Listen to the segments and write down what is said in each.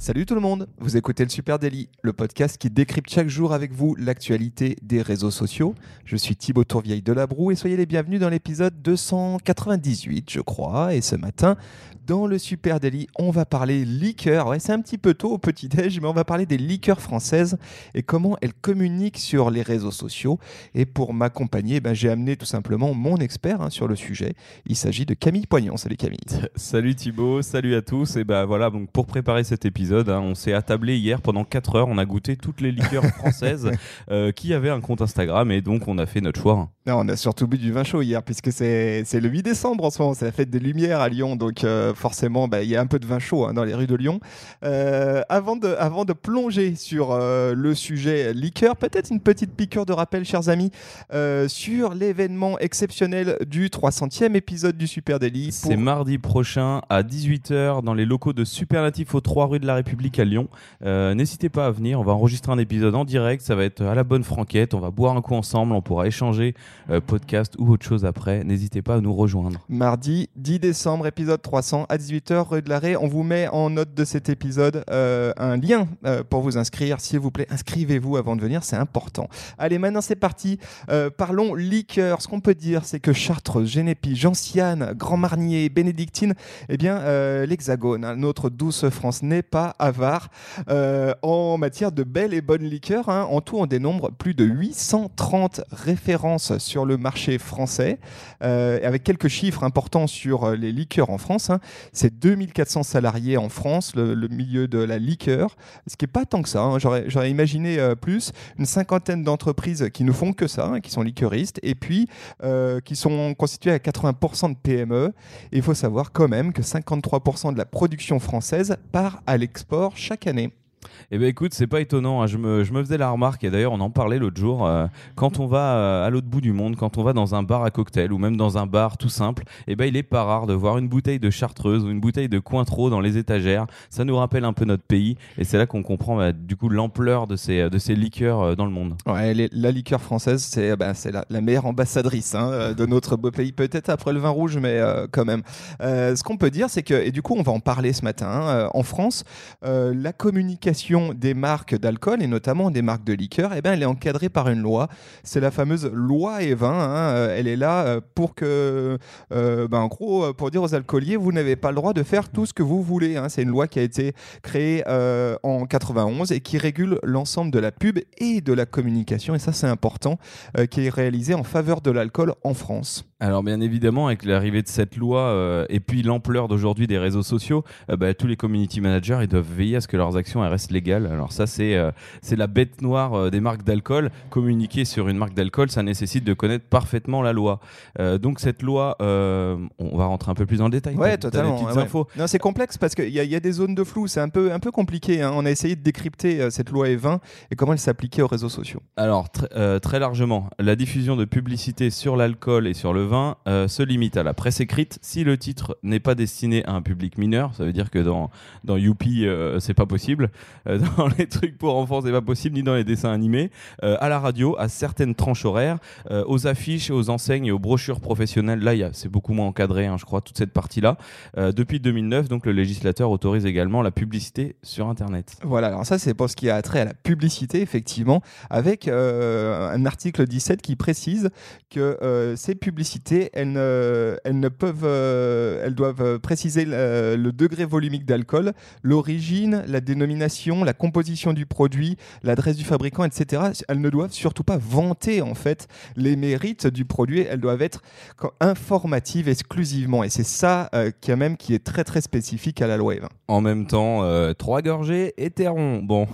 Salut tout le monde, vous écoutez le Super Daily, le podcast qui décrypte chaque jour avec vous l'actualité des réseaux sociaux. Je suis Thibaut Tourvieille de Labroue et soyez les bienvenus dans l'épisode 298, je crois. Et ce matin, dans le Super Daily, on va parler liqueurs. Ouais, c'est un petit peu tôt au petit-déj, mais on va parler des liqueurs françaises et comment elles communiquent sur les réseaux sociaux. Et pour m'accompagner, ben, j'ai amené tout simplement mon expert hein, sur le sujet. Il s'agit de Camille Poignon. Salut Camille. Salut Thibaut, salut à tous. Et ben voilà, donc pour préparer cet épisode, hein, on s'est attablé hier pendant 4 heures. On a goûté toutes les liqueurs françaises euh, qui avaient un compte Instagram et donc on a fait notre choix. Non, on a surtout bu du vin chaud hier puisque c'est le 8 décembre en ce moment. C'est la fête des Lumières à Lyon. Donc euh, forcément, bah, il y a un peu de vin chaud hein, dans les rues de Lyon. Euh, avant, de, avant de plonger sur le sujet liqueur, peut-être une petite piqûre de rappel, chers amis, sur l'événement exceptionnel du 300e épisode du Super Daily. C'est mardi prochain à 18h dans les locaux de Superlatif aux 3 rues de la République à Lyon. N'hésitez pas à venir, on va enregistrer un épisode en direct, ça va être à la bonne franquette, on va boire un coup ensemble, on pourra échanger podcast ou autre chose après. N'hésitez pas à nous rejoindre. Mardi 10 décembre, épisode 300 à 18h, rue de l'Arrêt. On vous met en note de cet épisode euh, un lien euh, pour vous inscrire. S'il vous plaît, inscrivez-vous avant de venir, c'est important. Allez, maintenant c'est parti. Euh, parlons liqueur. Ce qu'on peut dire, c'est que Chartres, Génépi, Gentiane, Grand Marnier, Bénédictine, eh bien, l'Hexagone, hein, notre douce France, n'est pas avare en matière de belles et bonnes liqueurs. Hein. En tout, on dénombre plus de 830 références sur le marché français, avec quelques chiffres importants sur les liqueurs en France. Hein. C'est 2400 salariés en France, le, milieu de la liqueur, ce qui n'est pas tant que ça. Hein. J'aurais imaginé euh, plus. Une cinquantaine d'entreprises qui ne font que ça, hein, qui sont liqueuristes, et puis euh, qui sont constituées à 80% de PME. Il faut savoir quand même que 53% de la production française part à chaque année. Eh bien écoute, c'est pas étonnant. Hein. Je, me, faisais la remarque, et d'ailleurs on en parlait l'autre jour, euh, quand on va euh, à l'autre bout du monde, quand on va dans un bar à cocktail ou même dans un bar tout simple, eh ben, il est pas rare de voir une bouteille de chartreuse ou une bouteille de Cointreau dans les étagères. Ça nous rappelle un peu notre pays et c'est là qu'on comprend bah, du coup l'ampleur de ces, liqueurs euh, dans le monde. La liqueur française, c'est bah, la, la, meilleure ambassadrice hein, de notre beau pays, peut-être après le vin rouge, mais quand même. ce qu'on peut dire, c'est que, et du coup on va en parler ce matin, hein, en France, la communication des marques d'alcool et notamment des marques de liqueur, eh ben, elle est encadrée par une loi. C'est la fameuse loi Evin. Hein. Euh, elle est là euh, pour que, euh, ben, en gros, pour dire aux alcooliers, vous n'avez pas le droit de faire tout ce que vous voulez. Hein. C'est une loi qui a été créée en 91 et qui régule l'ensemble de la pub et de la communication. Et ça, c'est important, qui est réalisée en faveur de l'alcool en France. Alors bien évidemment, avec l'arrivée de cette loi et puis l'ampleur d'aujourd'hui des réseaux sociaux, bah, tous les community managers ils doivent veiller à ce que leurs actions restent légales alors ça, c'est euh, c'est la bête noire euh, des marques d'alcool. Communiquer sur une marque d'alcool, ça nécessite de connaître parfaitement la loi. Euh, donc cette loi, on va rentrer un peu plus dans le détail. Ouais, totalement. Non, c'est complexe parce qu'il y, y, a des zones de flou. C'est un peu, un peu compliqué. Hein. On a essayé de décrypter cette loi E20 et comment elle s'appliquait aux réseaux sociaux. Alors très largement, la diffusion de publicité sur l'alcool et sur le vin se limite à la presse écrite si le titre n'est pas destiné à un public mineur. Ça veut dire que dans, dans Youpi, c'est pas possible dans les trucs pour enfants, c'est pas possible, ni dans les dessins animés. Euh, à la radio, à certaines tranches horaires, euh, aux affiches, aux enseignes et aux brochures professionnelles, là, c'est beaucoup moins encadré, hein, je crois, toute cette partie-là. Euh, depuis 2009, donc, le législateur autorise également la publicité sur Internet. Voilà, alors ça, c'est pour ce qui a trait à la publicité, effectivement, avec un article 17 qui précise que ces publicités, elles ne, elles ne peuvent, elles doivent préciser le, le degré volumique d'alcool, l'origine, la dénomination, la composition du produit, l'adresse du fabricant, etc. Elles ne doivent surtout pas vanter en fait les mérites du produit. Elles doivent être informatives exclusivement. Et c'est ça euh, qui, même, qui est très très spécifique à la loi E20. En même temps, euh, trois gorgées et terron. Bon,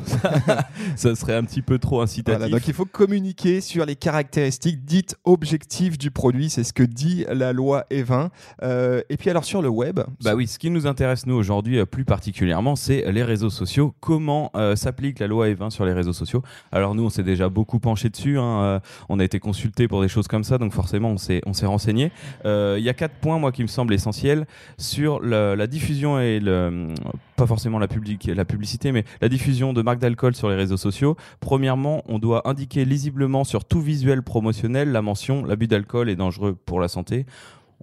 ça, serait un petit peu trop incitatif. donc il faut communiquer sur les caractéristiques dites objectives du produit. C'est ce que dit la loi E20. Euh, et puis alors sur le web. Bah oui, ce qui nous intéresse nous aujourd'hui plus particulièrement, c'est les réseaux sociaux. Comment euh, s'applique la loi E20 sur les réseaux sociaux? Alors nous, on s'est déjà beaucoup penché dessus. Hein, euh, on a été consulté pour des choses comme ça, donc forcément, on s'est on renseigné. Euh, il y a quatre points, moi, qui me semblent essentiels sur la, diffusion et le pas forcément la, public, la publicité, mais la diffusion de marques d'alcool sur les réseaux sociaux. Premièrement, on doit indiquer lisiblement sur tout visuel promotionnel la mention l'abus d'alcool est dangereux pour la santé.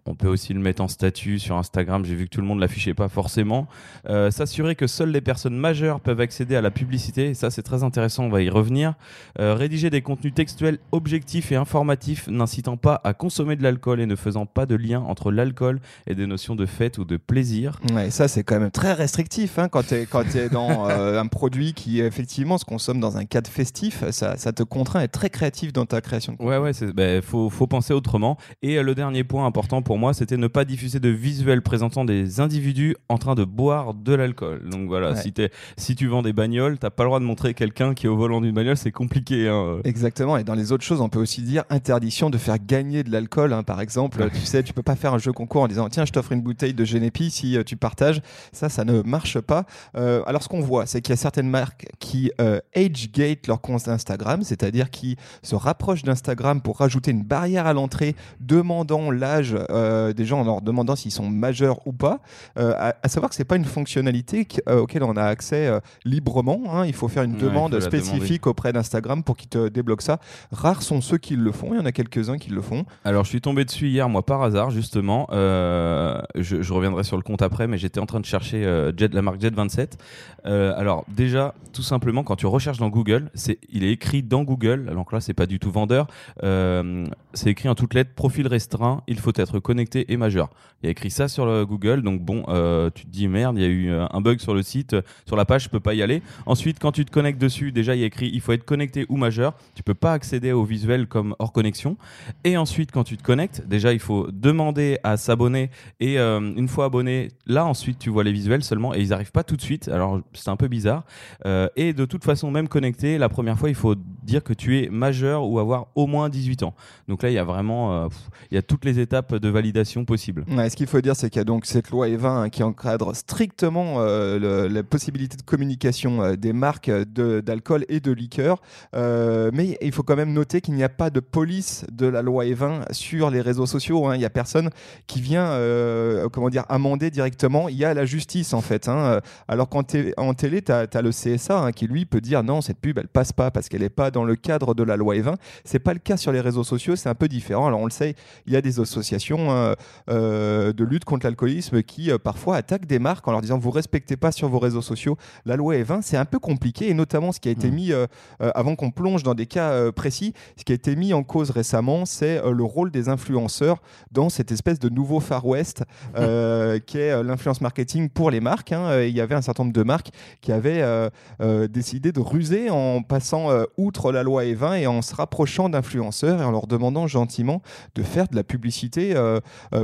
On peut aussi le mettre en statut sur Instagram. J'ai vu que tout le monde l'affichait pas forcément. Euh, s'assurer que seules les personnes majeures peuvent accéder à la publicité. Et ça, c'est très intéressant. On va y revenir. Euh, rédiger des contenus textuels objectifs et informatifs, n'incitant pas à consommer de l'alcool et ne faisant pas de lien entre l'alcool et des notions de fête ou de plaisir. Ouais, ça, c'est quand même très restrictif hein, quand tu es, quand es dans euh, un produit qui, effectivement, se consomme dans un cadre festif. Ça, ça te contraint à être très créatif dans ta création. Ouais, ouais, il bah, faut, faut penser autrement. Et le dernier point important pour pour moi, c'était ne pas diffuser de visuels présentant des individus en train de boire de l'alcool. Donc voilà, si, es, si tu vends des bagnoles, t'as pas le droit de montrer quelqu'un qui est au volant d'une bagnole, c'est compliqué. Hein. Exactement. Et dans les autres choses, on peut aussi dire interdiction de faire gagner de l'alcool. Hein. Par exemple, tu sais, tu peux pas faire un jeu concours en disant tiens, je t'offre une bouteille de Genepi si euh, tu partages. Ça, ça ne marche pas. Euh, alors, ce qu'on voit, c'est qu'il y a certaines marques qui euh, age-gate leur compte Instagram, c'est-à-dire qui se rapprochent d'Instagram pour rajouter une barrière à l'entrée demandant l'âge euh, des gens en leur demandant s'ils sont majeurs ou pas. Euh, à, savoir que c'est pas une fonctionnalité euh, auquel on a accès librement. Hein. Il faut faire une demande spécifique auprès d'Instagram pour qu'ils te débloquent ça. Rares sont ceux qui le font. Il y en a quelques-uns qui le font. Alors je suis tombé dessus hier, moi par hasard justement. Je, reviendrai sur le compte après, mais j'étais en train de chercher Jet, la marque Jet27. alors déjà, tout simplement, quand tu recherches dans Google, c'est, il est écrit dans Google. Donc là, c'est pas du tout vendeur. c'est écrit en toutes lettres, profil restreint. Il faut être connecté et majeur. Il y a écrit ça sur le Google, donc bon, euh, tu te dis merde, il y a eu euh, un bug sur le site, euh, sur la page, je peux pas y aller. Ensuite, quand tu te connectes dessus, déjà il y a écrit il faut être connecté ou majeur. Tu peux pas accéder au visuel comme hors connexion. Et ensuite, quand tu te connectes, déjà il faut demander à s'abonner et une fois abonné, là ensuite tu vois les visuels seulement et ils arrivent pas tout de suite. Alors c'est un peu bizarre. et de toute façon, même connecté, la première fois il faut dire que tu es majeur ou avoir au moins 18 ans. Donc là il y a vraiment, il y a toutes les étapes de validation possibles. ce qu'il faut dire, c'est qu'il y a donc cette loi E20 hein, qui encadre strictement euh, la possibilité de communication euh, des marques d'alcool et de liqueur. Euh, mais il faut quand même noter qu'il n'y a pas de police de la loi E20 sur les réseaux sociaux. Hein. Il n'y a personne qui vient comment dire, amender directement. Il y a la justice en fait. Hein. Alors qu'en en télé, tu as, le CSA qui lui peut dire non, cette pub elle passe pas parce qu'elle n'est pas dans le cadre de la loi E20. C'est pas le cas sur les réseaux sociaux, c'est un peu différent. Alors on le sait, il y a des associations euh, euh, de lutte contre l'alcoolisme qui euh, parfois attaquent des marques en leur disant vous respectez pas sur vos réseaux sociaux la loi E20. C'est un peu compliqué et notamment ce qui a été mmh. mis avant qu'on plonge dans des cas précis, ce qui a été mis en cause récemment, c'est le rôle des influenceurs dans cette espèce de nouveau Far West qui est l'influence marketing pour les marques. Hein. Il y avait un certain nombre de marques qui avaient décidé de ruser en passant outre la loi E20 et en se rapprochant d'influenceurs et en leur demandant gentiment de faire de la publicité euh, euh,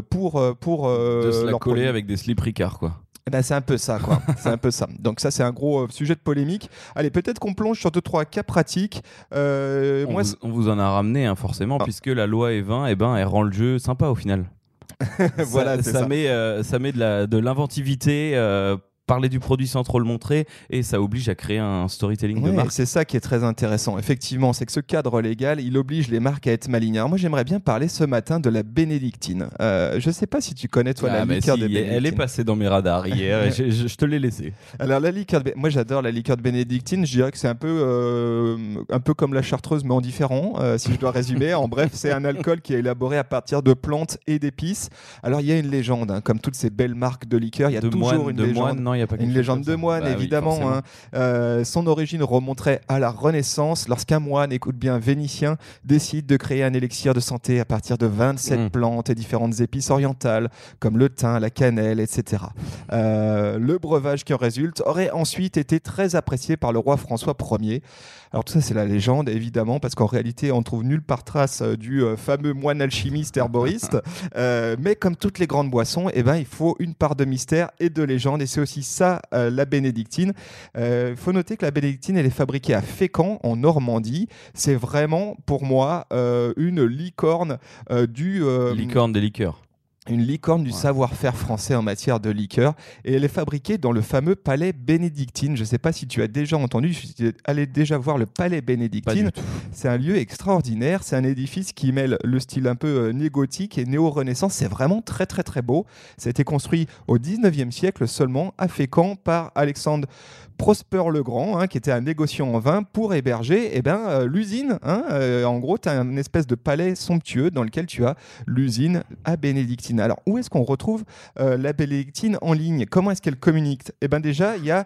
pour, euh, pour de se la coller avec des slip Ricard quoi. Eh ben, c'est un peu ça, quoi. c'est un peu ça. Donc ça, c'est un gros sujet de polémique. Allez, peut-être qu'on plonge sur deux trois cas pratiques. on, moi, vous, on, vous, en a ramené, hein, forcément, ah. puisque la loi E20, eh ben, elle rend le jeu sympa au final. voilà, ça, ça, met, ça met de l'inventivité parler du produit sans trop le montrer et ça oblige à créer un storytelling de marque. C'est ça qui est très intéressant. Effectivement, c'est que ce cadre légal, il oblige les marques à être malignes. moi, j'aimerais bien parler ce matin de la bénédictine. Euh, je ne sais pas si tu connais toi la ah, liqueur de bénédictine. Elle est passée dans mes radars hier. je, te l'ai laissé. Alors la liqueur, de... moi j'adore la liqueur de bénédictine. Je dirais que c'est un peu, euh, un peu comme la chartreuse mais en différent, euh, si je dois résumer. en bref, c'est un alcool qui est élaboré à partir de plantes et d'épices. Alors il y a une légende, hein, comme toutes ces belles marques de liqueur, il y a toujours une de légende. non, une légende de moine, bah évidemment. Hein. Euh, son origine remonterait à la Renaissance, lorsqu'un moine, écoute bien, vénitien, décide de créer un élixir de santé à partir de 27 mmh. plantes et différentes épices orientales, comme le thym, la cannelle, etc. Euh, le breuvage qui en résulte aurait ensuite été très apprécié par le roi François Ier. Alors tout ça, c'est la légende, évidemment, parce qu'en réalité, on trouve nulle part trace euh, du fameux moine alchimiste herboriste. mais comme toutes les grandes boissons, eh ben, il faut une part de mystère et de légende, et c'est aussi ça euh, la bénédictine. Il euh, faut noter que la bénédictine, elle est fabriquée à Fécamp, en Normandie. C'est vraiment, pour moi, euh, une licorne du... licorne des liqueurs. Une licorne du Ouais. savoir-faire français en matière de liqueur. Et elle est fabriquée dans le fameux palais bénédictine. Je ne sais pas si tu as déjà entendu, je suis allé déjà voir le palais bénédictine. C'est un lieu extraordinaire. C'est un édifice qui mêle le style un peu euh, néo-gothique et néo-renaissance. C'est vraiment très, très, très beau. Ça a été construit au 19e siècle seulement à Fécamp par Alexandre Prosper le Grand, hein, qui était un négociant en vin, pour héberger eh ben, euh, l'usine. hein. Euh, en gros, tu as une espèce de palais somptueux dans lequel tu as l'usine à Bénédictine. Alors, où est-ce qu'on retrouve euh, la Bénédictine en ligne? Comment est-ce qu'elle communique? Eh bien déjà, il y a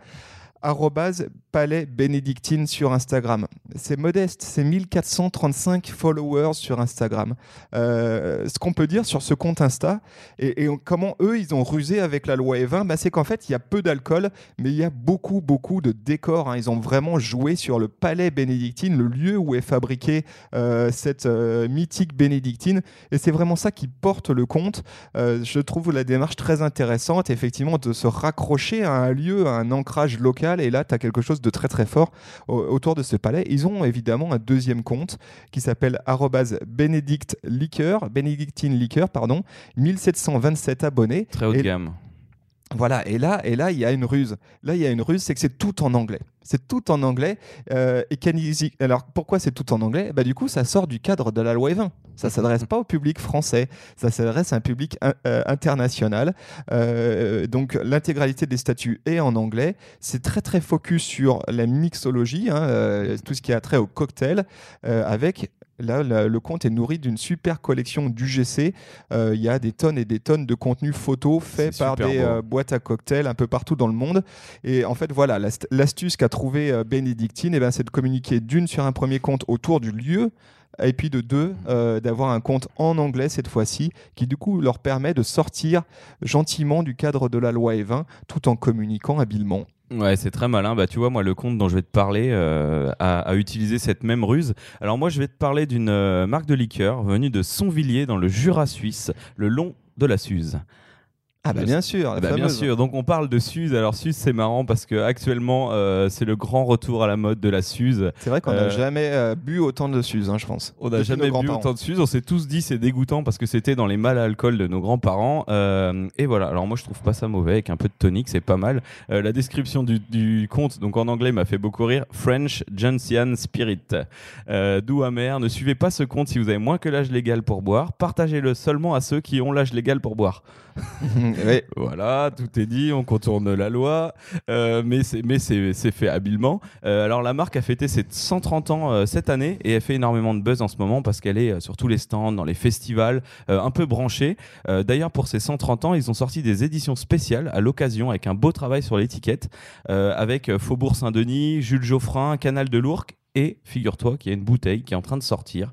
palais bénédictine sur Instagram. C'est modeste, c'est 1435 followers sur Instagram. Euh, ce qu'on peut dire sur ce compte Insta, et, comment eux, ils ont rusé avec la loi E20, bah, c'est qu'en fait, il y a peu d'alcool, mais il y a beaucoup, beaucoup de décors. hein. Ils ont vraiment joué sur le palais bénédictine, le lieu où est fabriquée euh, cette euh, mythique bénédictine. Et c'est vraiment ça qui porte le compte. Je trouve la démarche très intéressante, effectivement, de se raccrocher à un lieu, à un ancrage local. Et là, tu as quelque chose de très, très fort au- autour de ce palais. Ils ont évidemment un deuxième compte qui s'appelle Benedict Liqueur, pardon, 1727 abonnés. Très haut de gamme. Voilà, et là, et là, il y a une ruse. Là, il y a une ruse, c'est que c'est tout en anglais. C'est tout en anglais. euh, et Canisi- Alors, pourquoi c'est tout en anglais? Bah, Du coup, ça sort du cadre de la loi E20. Ça ne s'adresse pas au public français. Ça s'adresse à un public in- euh, international. Euh, donc, l'intégralité des statuts est en anglais. C'est très, très focus sur la mixologie, hein, euh, tout ce qui a trait au cocktail, euh, avec. Là, la- le compte est nourri d'une super collection d'UGC. Euh, Il y a des tonnes et des tonnes de contenu photo fait C'est par des euh, boîtes à cocktails un peu partout dans le monde. Et en fait, voilà, l'ast- l'astuce qu'a trouvé euh, Bénédictine, eh ben, c'est de communiquer d'une sur un premier compte autour du lieu. Et puis de deux, euh, d'avoir un compte en anglais cette fois-ci, qui du coup leur permet de sortir gentiment du cadre de la loi E20 tout en communiquant habilement. Ouais, c'est très malin. Bah, tu vois, moi, le compte dont je vais te parler euh, a, utilisé cette même ruse. Alors, moi, je vais te parler d'une euh, marque de liqueur venue de Sonvilliers dans le Jura suisse, le long de la Suze. Ah bah bien sûr, la Bah, bien sûr, donc on parle de Suze. Alors Suze, c'est marrant parce que actuellement, euh, c'est le grand retour à la mode de la Suze. C'est vrai qu'on n'a Euh, jamais euh, bu autant de Suze, hein, je pense. On n'a jamais bu autant de Suze. On s'est tous dit c'est dégoûtant parce que c'était dans les mâles à alcool de nos grands-parents. Euh, et voilà. Alors moi je trouve pas ça mauvais avec un peu de tonique, c'est pas mal. Euh, la description du, du compte, donc en anglais, m'a fait beaucoup rire. French Gentian Spirit, euh, doux amer. Ne suivez pas ce compte si vous avez moins que l'âge légal pour boire. Partagez-le seulement à ceux qui ont l'âge légal pour boire. Voilà, tout est dit, on contourne la loi, euh, mais c'est fait habilement. Euh, alors la marque a fêté ses 130 ans euh, cette année et elle fait énormément de buzz en ce moment parce qu'elle est sur tous les stands, dans les festivals, un peu branchée. D'ailleurs pour ses 130 ans, ils ont sorti des éditions spéciales à l'occasion avec un beau travail sur l'étiquette, avec Faubourg Saint-Denis, Jules Geoffrin, Canal de l'Ourcq et figure-toi qu'il y a une bouteille qui est en train de sortir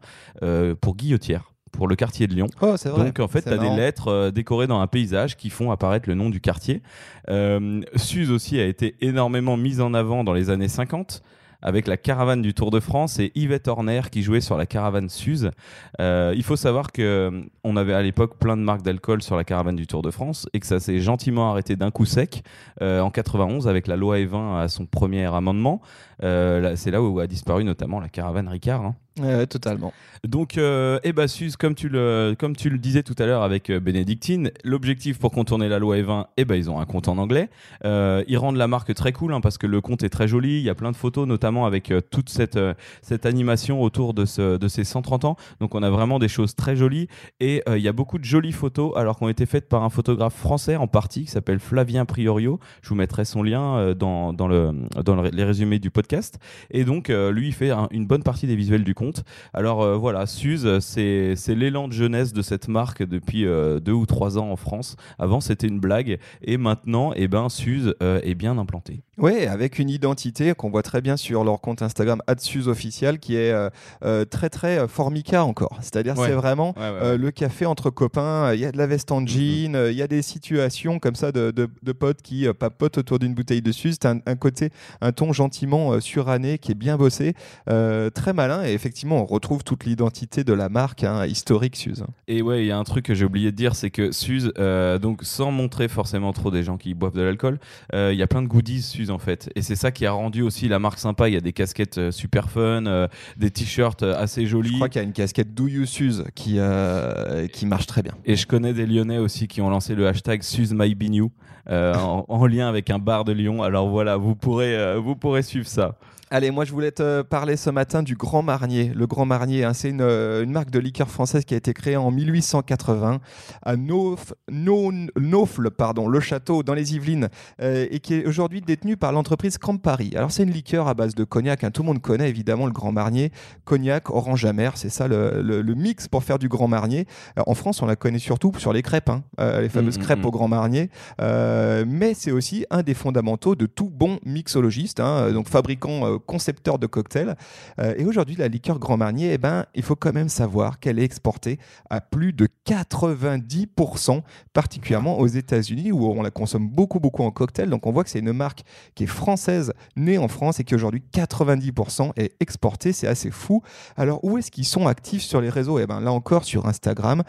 pour Guillotière, pour le quartier de Lyon. Oh, c'est vrai. Donc en fait, tu as des lettres euh, décorées dans un paysage qui font apparaître le nom du quartier. Euh, Suze aussi a été énormément mise en avant dans les années 50 avec la caravane du Tour de France et Yvette Horner qui jouait sur la caravane Suze. Euh, il faut savoir que euh, on avait à l'époque plein de marques d'alcool sur la caravane du Tour de France et que ça s'est gentiment arrêté d'un coup sec euh, en 91 avec la loi E20 à son premier amendement. Euh, C'est là où a disparu notamment la caravane Ricard. hein. Totalement. Donc, euh, eh ben, comme tu le, comme tu le disais tout à l'heure avec euh, Bénédictine, l'objectif pour contourner la loi E20, eh ben, ils ont un compte en anglais. Euh, ils rendent la marque très cool hein, parce que le compte est très joli. Il y a plein de photos, notamment avec euh, toute cette, cette animation autour de, ce, de ces 130 ans. Donc, on a vraiment des choses très jolies et il y a beaucoup de jolies photos alors qu'ont été faites par un photographe français en partie qui s'appelle Flavien Priorio. Je vous mettrai son lien dans, dans, le, dans le- les résumés du podcast. Et donc, lui, il fait un- une bonne partie des visuels du compte. Alors euh, voilà, Suze, c'est l'élan de jeunesse de cette marque depuis euh, deux ou trois ans en France. Avant, c'était une blague. Et maintenant, eh ben, Suze euh, est bien implanté. Oui, avec une identité qu'on voit très bien sur leur compte Instagram Adsus officiel, qui est très très formica encore. C'est-à-dire Ouais. c'est vraiment le café entre copains. Il y a de la veste en jean, euh, il y a des situations comme ça de, de- de potes qui papotent autour d'une bouteille de Suze. C'est un, un côté, un ton gentiment suranné, qui est bien bossé, très malin. Et effectivement, on retrouve toute l'identité de la marque hein, historique Suze. Et ouais, il y a un truc que j'ai oublié de dire, c'est que Suze, euh, donc sans montrer forcément trop des gens qui boivent de l'alcool, euh, il y a plein de goodies Suze en fait. Et c'est ça qui a rendu aussi la marque sympa. Il y a des casquettes euh, super fun, euh, des t-shirts assez jolis. Je crois qu'il y a une casquette Do You Suze qui, qui marche très bien. Et je connais des Lyonnais aussi qui ont lancé le hashtag SuzeMyBenew euh, en, en lien avec un bar de Lyon. Alors voilà, vous pourrez, vous pourrez suivre ça. Allez, moi je voulais te parler ce matin du Grand Marnier. Le Grand Marnier, hein, c'est une, euh, une marque de liqueur française qui a été créée en 1880 à Nauf, Naufle, pardon, le château dans les Yvelines, euh, et qui est aujourd'hui détenue par l'entreprise Campari. Alors c'est une liqueur à base de cognac, hein, tout le monde connaît évidemment le Grand Marnier, cognac, orange amer, c'est ça le, le- le mix pour faire du Grand Marnier. Euh, en France, on la connaît surtout sur les crêpes, hein, euh, les fameuses Mm, mm, crêpes mm. au Grand Marnier, Euh, mais c'est aussi un des fondamentaux de tout bon mixologiste, hein, donc fabricant, concepteur de cocktails. Euh, et aujourd'hui, la liqueur Grand Marnier, eh ben, il faut quand même savoir qu'elle est exportée à plus de 90%, particulièrement aux États-Unis, où on la consomme beaucoup, beaucoup en cocktail. Donc on voit que c'est une marque qui est française, née en France, et qui aujourd'hui 90% est exportée. C'est assez fou. Alors où est-ce qu'ils sont actifs sur les réseaux? Eh ben là encore sur Instagram,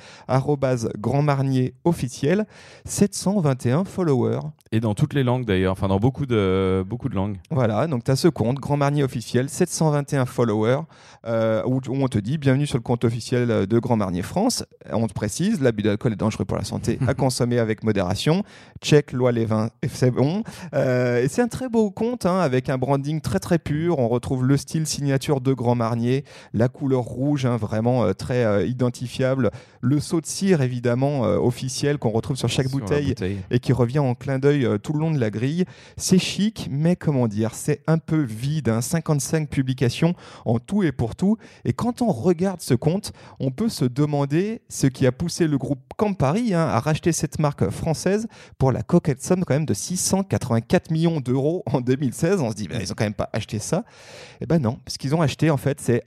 Grand Marnier officiel, 721 followers. Et dans toutes les langues d'ailleurs, enfin dans beaucoup de, beaucoup de langues. Voilà, donc tu as ce compte, Grand Marnier officiel, 721 followers, euh, où, où on te dit bienvenue sur le compte officiel euh, de Grand Marnier France. On te précise, l'abus d'alcool est dangereux pour la santé, à consommer avec modération. Check, loi les vins, c'est bon. Euh, et c'est un très beau compte, hein, avec un branding très très pur. On retrouve le style signature de Grand Marnier, la couleur rouge, hein, vraiment euh, très identifiable. Le saut de cire, évidemment, officiel, qu'on retrouve sur chaque Sur bouteille bouteille. et qui revient en clin d'œil tout le long de la grille. C'est chic, mais comment dire, c'est un peu vide. Hein. 55 publications en tout et pour tout. Et quand on regarde ce compte, on peut se demander ce qui a poussé le groupe Campari hein, à racheter cette marque française pour la coquette somme quand même de 684 millions d'euros en 2016. On se dit, ben, ils ont quand même pas acheté ça. Eh ben non, ce qu'ils ont acheté en fait, c'est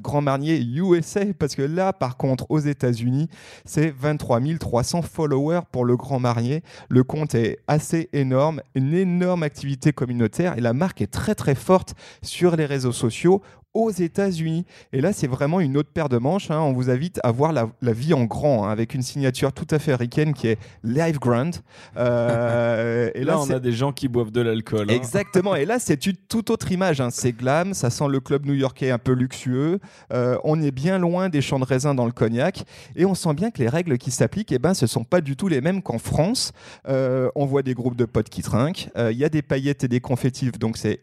Grand Marnier USA, parce que là, par contre, aux États-Unis, c'est 23 300 followers pour le Grand Marnier. Le compte est assez énorme, une énorme activité communautaire et la marque est très très forte sur les réseaux sociaux aux États-Unis. Et là, c'est vraiment une autre paire de manches. hein. On vous invite à voir la, la vie en grand, hein, avec une signature tout à fait ricaine qui est Live Grand. Euh, Et là, on a des gens qui boivent de l'alcool. hein. Exactement. Et là, c'est une toute autre image. C'est glam, ça sent le club new-yorkais un peu luxueux. Euh, on est bien loin des champs de raisin dans le cognac. Et on sent bien que les règles qui s'appliquent, eh ben, ce sont pas du tout les mêmes qu'en France. Euh, on voit des groupes de potes qui trinquent. Il y a des paillettes et des confettifs, donc c'est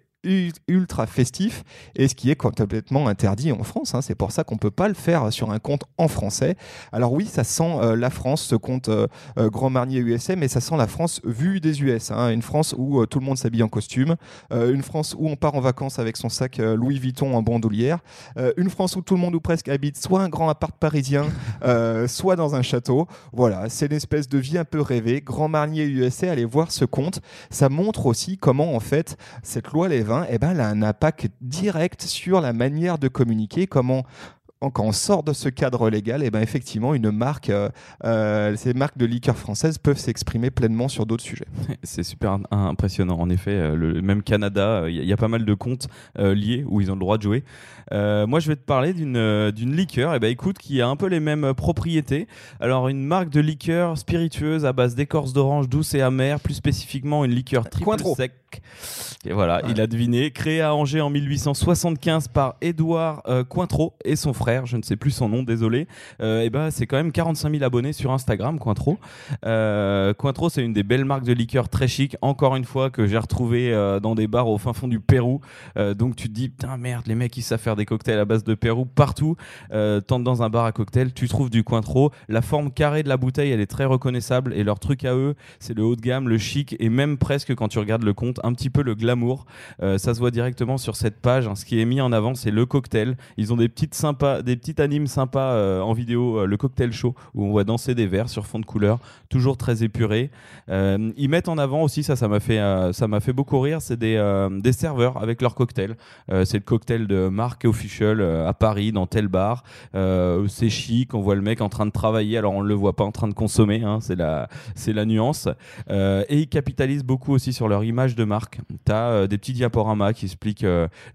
ultra festif et ce qui est complètement interdit en France. hein. C'est pour ça qu'on peut pas le faire sur un compte en français. Alors oui, ça sent euh, la France, ce compte euh, euh, Grand Marnier USA, mais ça sent la France vue des US. hein. Une France où euh, tout le monde s'habille en costume, une France où on part en vacances avec son sac Louis Vuitton en bandoulière, une France où tout le monde ou presque habite soit un grand appart parisien, soit dans un château. Voilà, c'est une espèce de vie un peu rêvée. Grand Marnier USA, allez voir ce compte. Ça montre aussi comment en fait cette loi les vins, eh ben, elle a un impact direct sur la manière de communiquer, comment en- quand on sort de ce cadre légal, et ben effectivement, une marque, euh, euh, ces marques de liqueurs françaises peuvent s'exprimer pleinement sur d'autres sujets. C'est super impressionnant. En effet, euh, le même Canada, il y, a pas mal de comptes euh, liés où ils ont le droit de jouer. Euh, moi, je vais te parler d'une d'une liqueur, et ben écoute, qui a un peu les mêmes propriétés. Alors, une marque de liqueur spiritueuse à base d'écorce d'orange douce et amère, plus spécifiquement une liqueur triple Cointreau. sec. Et voilà, Ouais. il a deviné. Créée à Angers en 1875 par Édouard euh, Cointreau et son frère, je ne sais plus son nom, désolé. Euh, et ben, c'est quand même 45 000 abonnés sur Instagram, Cointreau. Euh, Cointreau, c'est une des belles marques de liqueur très chic, encore une fois, que j'ai retrouvé euh, dans des bars au fin fond du Pérou. Euh, donc tu te dis, putain, merde, les mecs, ils savent faire des cocktails à base de Pérou partout. Tente dans un bar à cocktail, tu trouves du Cointreau. La forme carrée de la bouteille, elle est très reconnaissable. Et leur truc à eux, c'est le haut de gamme, le chic, et même presque, quand tu regardes le compte, un petit peu le glamour. Euh, ça se voit directement sur cette page. hein. Ce qui est mis en avant, c'est le cocktail. Ils ont des petites sympas, des petites animes sympas euh, en vidéo, euh, le cocktail show, où on voit danser des verres sur fond de couleur, toujours très épuré. Ils mettent en avant aussi, ça, ça m'a fait, ça fait beaucoup rire, c'est des, des serveurs avec leur cocktail. C'est le cocktail de marque official à Paris, dans tel bar. C'est chic, on voit le mec en train de travailler, alors on ne le voit pas en train de consommer, hein, c'est la, c'est la nuance. Et ils capitalisent beaucoup aussi sur leur image de marques. Tu as des petits diaporamas qui expliquent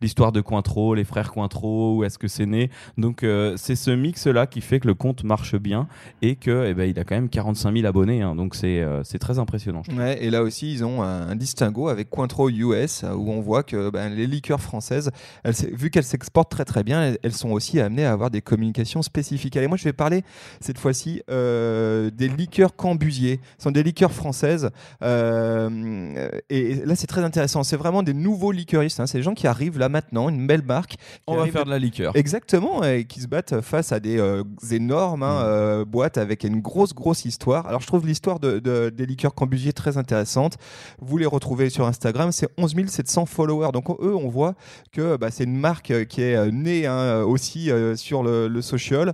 l'histoire de Cointreau, les frères Cointreau, où est-ce que c'est né. Donc c'est ce mix-là qui fait que le compte marche bien et que eh ben, il a quand même 45 000 abonnés. Hein. donc c'est très impressionnant. Ouais, et là aussi, ils ont un, distinguo avec Cointreau US où on voit que ben, les liqueurs françaises, vu qu'elles s'exportent très très bien, elles, sont aussi amenées à avoir des communications spécifiques. Allez, moi je vais parler cette fois-ci des liqueurs Cambusier. Ce sont des liqueurs françaises. Euh, et là, c'est très intéressant. C'est vraiment des nouveaux liqueuristes. Hein. C'est des gens qui arrivent là maintenant, une belle marque. On va faire de la liqueur. Exactement, et qui se battent face à des euh, énormes hein, mm. euh, boîtes avec une grosse, grosse histoire. Alors, je trouve l'histoire de, des liqueurs Cambusier très intéressante. Vous les retrouvez sur Instagram. C'est 11 700 followers. Donc, eux, on voit que bah, c'est une marque qui est née hein, aussi sur le, le social.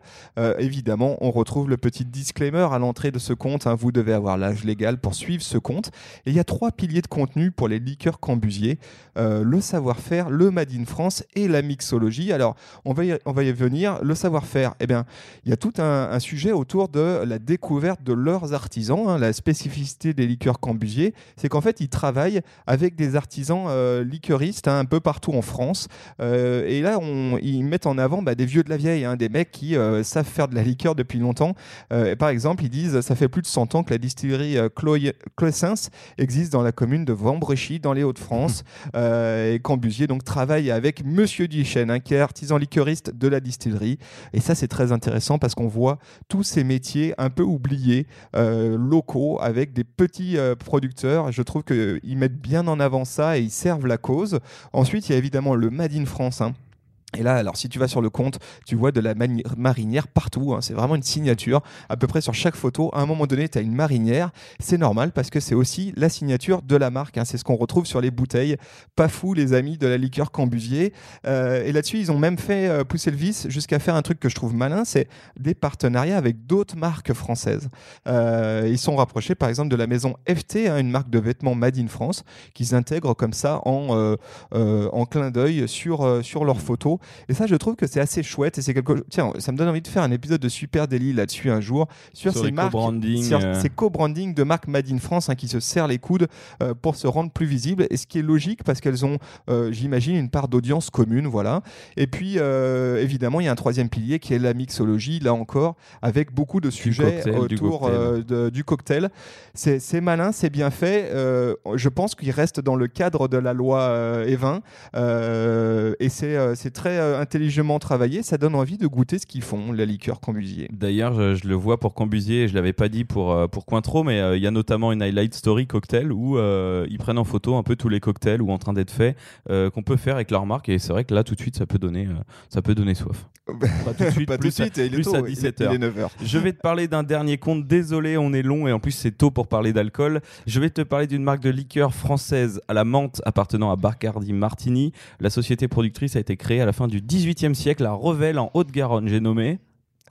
évidemment, on retrouve le petit disclaimer à l'entrée de ce compte. Vous devez avoir l'âge légal pour suivre ce compte. Et il y a trois piliers de contenu pour les liqueurs Cambusier euh, le savoir-faire, le Made in France et la mixologie. Alors, on va y, on venir. Le savoir-faire, eh bien, il y a tout un, sujet autour de la découverte de leurs artisans. Hein. La spécificité des liqueurs Cambusier, c'est qu'en fait, ils travaillent avec des artisans euh, liqueuristes hein, un peu partout en France. Euh, et là, ils mettent en avant bah, des vieux de la vieille, hein, des mecs qui savent faire de la liqueur depuis longtemps. par exemple, ils disent ça fait plus de 100 ans que la distillerie Cloessens existe dans la commune de Vambrechy, dans les Hauts-de-France. Euh, et Cambusier donc travaille avec Monsieur Duchesne, hein, qui est artisan liqueuriste de la distillerie. Et ça, c'est très intéressant parce qu'on voit tous ces métiers un peu oubliés, euh, locaux, avec des petits euh, producteurs. Je trouve qu'ils mettent bien en avant ça et ils servent la cause. Ensuite, il y a évidemment le Made in France. Hein, et là, alors si tu vas sur le compte, tu vois de la marinière partout. Hein. c'est vraiment une signature. À peu près sur chaque photo, à un moment donné, tu as une marinière. C'est normal parce que c'est aussi la signature de la marque. Hein. c'est ce qu'on retrouve sur les bouteilles. Pas fou, les amis de la liqueur Cambusier. Euh, et là-dessus, ils ont même fait euh, pousser le vis jusqu'à faire un truc que je trouve malin c'est des partenariats avec d'autres marques françaises. Euh, ils sont rapprochés, par exemple, de la maison FT, hein, une marque de vêtements Made in France, qu'ils intègrent comme ça en, en clin d'œil sur, sur leurs photos. Et ça, je trouve que c'est assez chouette. Et c'est quelque Tiens, ça me donne envie de faire un épisode de Super Daily là-dessus un jour sur, ces marques, sur euh. ces co-branding de marques Made in France hein, qui se serrent les coudes euh, pour se rendre plus visibles. Et ce qui est logique parce qu'elles ont, euh, j'imagine, une part d'audience commune, voilà. Et puis, évidemment, il y a un troisième pilier qui est la mixologie, là encore, avec beaucoup de sujets autour du cocktail. C'est malin, c'est bien fait. je pense qu'il reste dans le cadre de la loi Evin. et c'est très euh, intelligemment travaillé, ça donne envie de goûter ce qu'ils font, la liqueur Cambusier. D'ailleurs, je, le vois pour Cambusier, je l'avais pas dit pour, euh, pour Cointreau, mais euh, il y a notamment une highlight story cocktail où ils prennent en photo un peu tous les cocktails ou en train d'être faits qu'on peut faire avec leur marque. Et c'est vrai que là, tout de suite, ça peut donner, ça peut donner soif. Pas tout de suite, plus, suite, il est tôt, à 17h. 9h. Je vais te parler d'un dernier compte. Désolé, on est long et en plus c'est tôt pour parler d'alcool. Je vais te parler d'une marque de liqueur française à la menthe appartenant à Bacardi Martini. La société productrice a été créée à la fin du 18e siècle à Revel en Haute-Garonne. J'ai nommé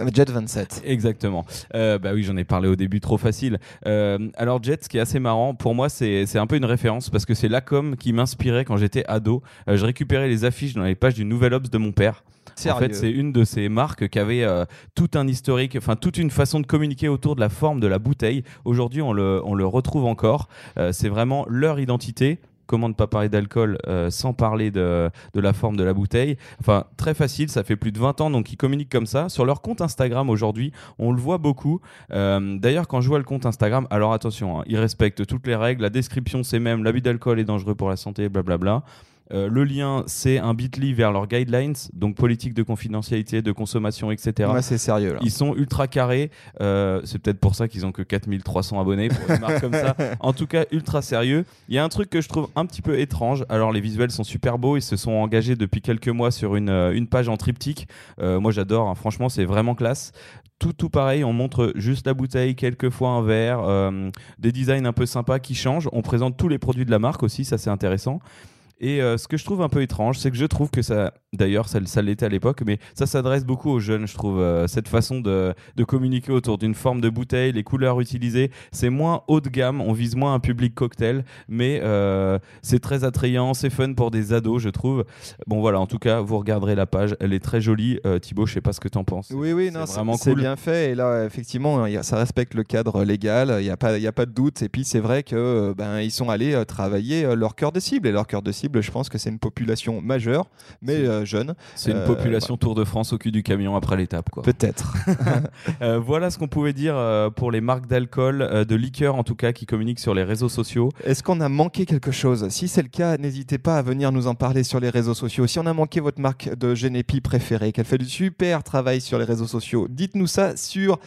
euh, Jet 27. Exactement. Euh, bah oui, j'en ai parlé au début, trop facile. Euh, alors Jet, ce qui est assez marrant, pour moi, c'est un peu une référence parce que c'est la com qui m'inspirait quand j'étais ado. je récupérais les affiches dans les pages du Nouvel Obs de mon père. En fait, c'est une de ces marques qui avait tout un historique, enfin toute une façon de communiquer autour de la forme de la bouteille. Aujourd'hui, on le, on le retrouve encore. c'est vraiment leur identité comment ne pas parler d'alcool euh, sans parler de, la forme de la bouteille. Enfin, très facile, ça fait plus de 20 ans, donc ils communiquent comme ça. Sur leur compte Instagram aujourd'hui, on le voit beaucoup. Euh, d'ailleurs, quand je vois le compte Instagram, alors attention, hein, ils respectent toutes les règles, la description c'est même l'abus d'alcool est dangereux pour la santé, blablabla. Euh, le lien, c'est un bitly vers leurs guidelines, donc politique de confidentialité, de consommation, etc. Ouais, c'est sérieux. Là. Ils sont ultra carrés. Euh, c'est peut-être pour ça qu'ils ont que 4300 abonnés pour une marque comme ça. En tout cas, ultra sérieux. Il y a un truc que je trouve un petit peu étrange. Alors, les visuels sont super beaux. Ils se sont engagés depuis quelques mois sur une, euh, une page en triptyque. moi, j'adore. Hein. Franchement, c'est vraiment classe tout, tout pareil, on montre juste la bouteille, quelquefois un verre, des designs un peu sympas qui changent. On présente tous les produits de la marque aussi, ça c'est intéressant. Et euh, ce que je trouve un peu étrange, c'est que je trouve que ça, d'ailleurs, ça, ça l'était à l'époque, mais ça s'adresse beaucoup aux jeunes, je trouve. euh, cette façon de, de communiquer autour d'une forme de bouteille, les couleurs utilisées, c'est moins haut de gamme, on vise moins un public cocktail, mais euh, c'est très attrayant, c'est fun pour des ados, je trouve. Bon, voilà, en tout cas, vous regarderez la page, elle est très jolie. Thibaut, je sais pas ce que t'en penses. Oui, oui, C'est non, c'est cool. bien fait. Et là, effectivement, ça respecte le cadre légal. Il n'y a pas, y a pas de doute. Et puis, c'est vrai que ben ils sont allés travailler leur cœur de cible. Et leur cœur de cible, je pense que c'est une population majeure, mais euh, jeune, C'est une Euh, population Tour de France au cul du camion après l'étape, quoi. peut-être. Euh, voilà ce qu'on pouvait dire pour les marques d'alcool, de liqueur en tout cas, qui communiquent sur les réseaux sociaux. Est-ce qu'on a manqué quelque chose? Si c'est le cas, n'hésitez pas à venir nous en parler sur les réseaux sociaux. Si on a manqué votre marque de Genepi préférée, qu'elle fait du super travail sur les réseaux sociaux, dites-nous ça sur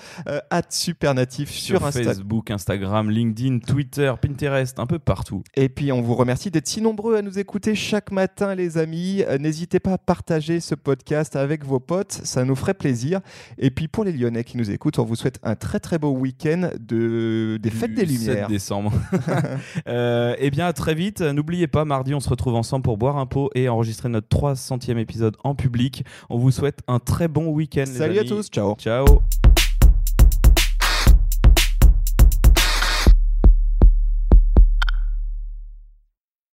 @supernatif sur, Sur. Facebook, Instagram, LinkedIn, Twitter, Pinterest, un peu partout. Et puis on vous remercie d'être si nombreux à nous écouter chaque matin, les amis. Euh, N'hésitez pas à partager ce podcast avec vos potes, ça nous ferait plaisir. Et puis pour les Lyonnais qui nous écoutent, on vous souhaite un très très beau week-end de... des fêtes Du des 7 Lumières. décembre. Euh, eh bien, à très vite. N'oubliez pas, mardi, on se retrouve ensemble pour boire un pot et enregistrer notre 300e épisode en public. On vous souhaite un très bon week-end. les Salut à tous, ciao. Ciao.